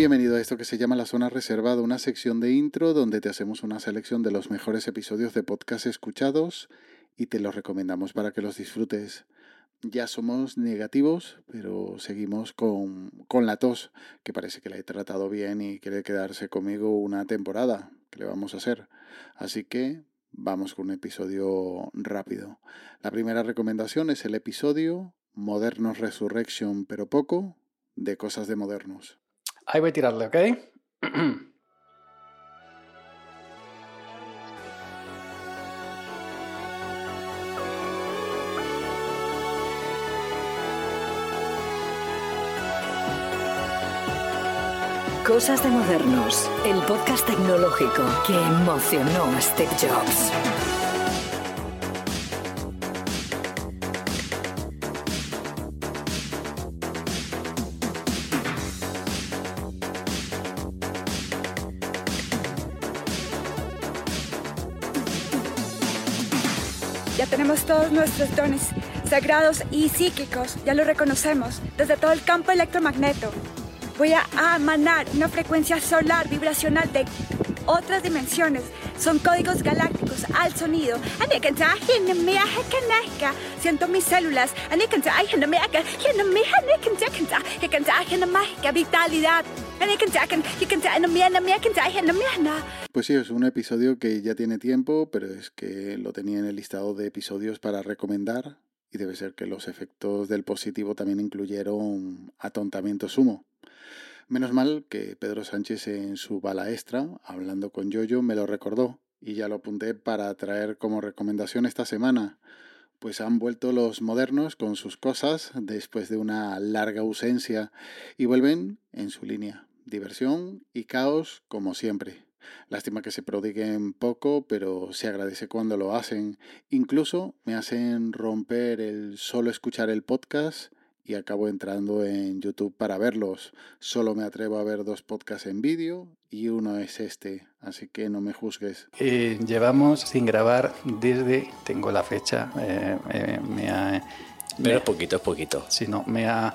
Bienvenido a esto que se llama La Zona Reservada, una sección de intro donde te hacemos una selección de los mejores episodios de podcast escuchados y te los recomendamos para que los disfrutes. Ya somos negativos, pero seguimos con, con la tos, que parece que la he tratado bien y quiere quedarse conmigo una temporada. ¿Qué le vamos a hacer? Así que vamos con un episodio rápido. La primera recomendación es el episodio Modernos Resurrection, pero poco, de cosas de modernos. Ahí voy a tirarle, ¿ok? Cosas de Modernos, el podcast tecnológico que emocionó a Steve Jobs. Ya tenemos todos nuestros dones sagrados y psíquicos, ya lo reconocemos, desde todo el campo electromagneto. Voy a emanar una frecuencia solar vibracional de otras dimensiones. Son códigos galácticos al sonido. Siento mis células. Vitalidad. Pues sí, es un episodio que ya tiene tiempo, pero es que lo tenía en el listado de episodios para recomendar y debe ser que los efectos del positivo también incluyeron atontamiento sumo. Menos mal que Pedro Sánchez en su bala extra, hablando con Yoyo, me lo recordó y ya lo apunté para traer como recomendación esta semana. Pues han vuelto los modernos con sus cosas después de una larga ausencia y vuelven en su línea. Diversión y caos como siempre. Lástima que se prodiguen poco, pero se agradece cuando lo hacen. Incluso me hacen romper el solo escuchar el podcast y acabo entrando en YouTube para verlos. Solo me atrevo a ver dos podcasts en vídeo y uno es este, así que no me juzgues. Eh, llevamos sin grabar desde, tengo la fecha, eh, eh, me ha... Pero es poquito, es poquito. Sí, no, me ha...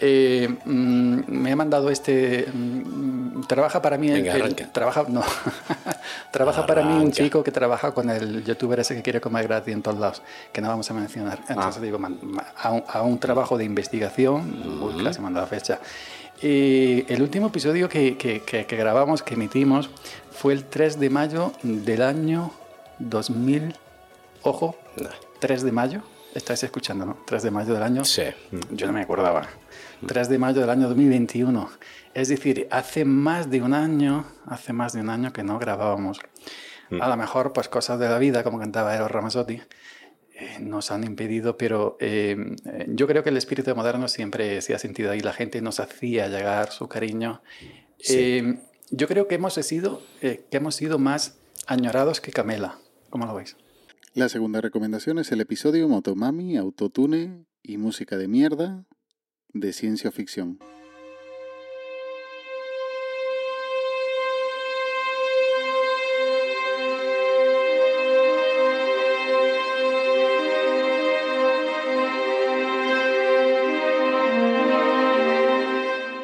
eh, mm, me ha mandado este mm, trabaja para mí el- Venga, el- arranca. trabaja no trabaja para mí un chico que trabaja con el youtuber ese que quiere comer gratis en todos lados que no vamos a mencionar. Ah. entonces digo man- ma- a un, a un trabajo de investigación uy, casi manda la fecha y el último episodio que, que- que- que grabamos que emitimos fue el 3 de mayo del año 2000 ojo No. 3 de mayo estáis escuchando no 3 de mayo del año Sí. yo no me acordaba. 3 de mayo del año 2021. Es decir, hace más de un año, hace más de un año que no grabábamos. A lo mejor, pues cosas de la vida, como cantaba Eros Ramazzotti, eh, nos han impedido, pero eh, eh, yo creo que el espíritu moderno siempre se ha sentido ahí. La gente nos hacía llegar su cariño. Eh, Yo creo que hemos sido, eh, que hemos sido más añorados que Camela. ¿Cómo lo veis? La segunda recomendación es el episodio Motomami, Autotune y Música de Mierda de Ciencia Ficción.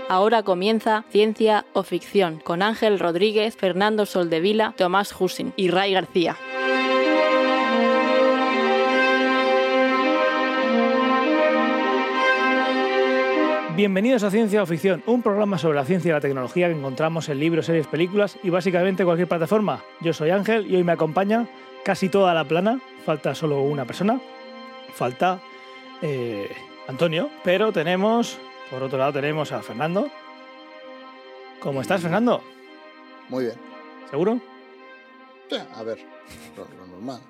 Ahora comienza Ciencia o Ficción con Ángel Rodríguez, Fernando Soldevila, Tomás Husin y Ray García. Bienvenidos a Ciencia o Ficción, un programa sobre la ciencia y la tecnología que encontramos en libros, series, películas y básicamente cualquier plataforma. Yo soy Ángel y hoy me acompaña casi toda la plana, falta solo una persona, falta eh, Antonio, pero tenemos por otro lado tenemos a Fernando. ¿Cómo estás, Fernando? Muy bien. ¿Seguro? a ver, lo, normal.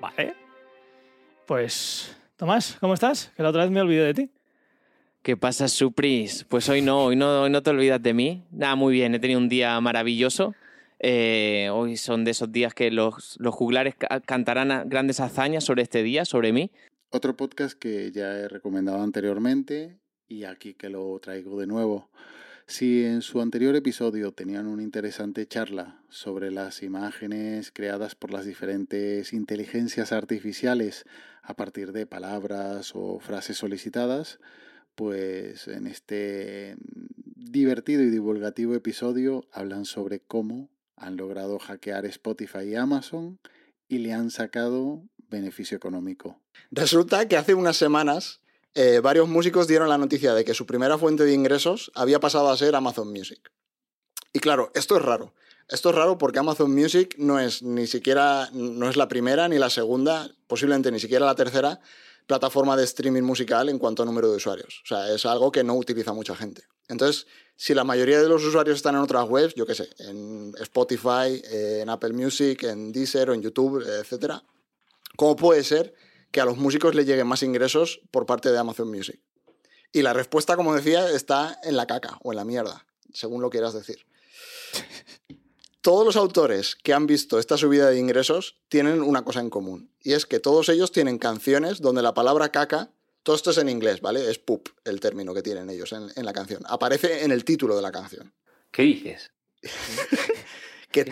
Vale. Pues, Tomás, ¿cómo estás? Que la otra vez me olvidé de ti. ¿Qué pasa, Supris? Pues hoy no, hoy no, no te olvidas de mí. Nada, muy bien, he tenido un día maravilloso. Eh, hoy son de esos días que los juglares cantarán grandes hazañas sobre este día, sobre mí. Otro podcast que ya he recomendado anteriormente y aquí que lo traigo de nuevo. Si en su anterior episodio tenían una interesante charla sobre las imágenes creadas por las diferentes inteligencias artificiales a partir de palabras o frases solicitadas, pues en este divertido y divulgativo episodio hablan sobre cómo han logrado hackear Spotify y Amazon y le han sacado beneficio económico. Resulta que hace unas semanas eh, varios músicos dieron la noticia de que su primera fuente de ingresos había pasado a ser Amazon Music. Y claro, esto es raro. Esto es raro porque Amazon Music no es ni siquiera, no es la primera ni la segunda, posiblemente ni siquiera la tercera plataforma de streaming musical en cuanto a número de usuarios. O sea, es algo que no utiliza mucha gente. Entonces, si la mayoría de los usuarios están en otras webs, yo qué sé, en Spotify, en Apple Music, en Deezer o en YouTube, etc., ¿cómo puede ser que a los músicos les lleguen más ingresos por parte de Amazon Music. Y la respuesta, como decía, está en la caca o en la mierda, según lo quieras decir. Todos los autores que han visto esta subida de ingresos tienen una cosa en común, y es que todos ellos tienen canciones donde la palabra caca, todo esto es en inglés, ¿vale? Es poop el término que tienen ellos en, la canción. Aparece en el título de la canción. ¿Qué dices? que,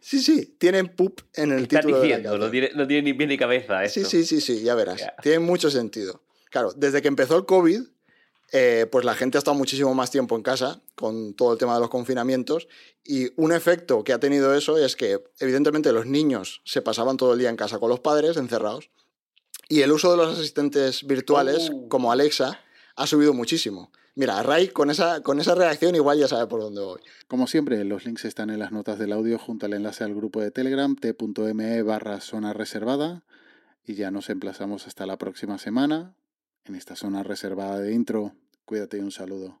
Sí, sí, tienen poop en el título. Diciendo? no, tiene, no tiene ni pie ni cabeza. Sí, sí, sí, sí, ya verás. Tiene mucho sentido. Claro, desde que empezó el COVID, eh, pues la gente ha estado muchísimo más tiempo en casa con todo el tema de los confinamientos y un efecto que ha tenido eso es que evidentemente los niños se pasaban todo el día en casa con los padres encerrados y el uso de los asistentes virtuales oh. como Alexa ha subido muchísimo. Mira, Ray con esa, con esa reacción igual ya sabe por dónde voy. Como siempre, los links están en las notas del audio junto al enlace al grupo de Telegram t.me barra zona reservada. Y ya nos emplazamos hasta la próxima semana en esta zona reservada de intro. Cuídate y un saludo.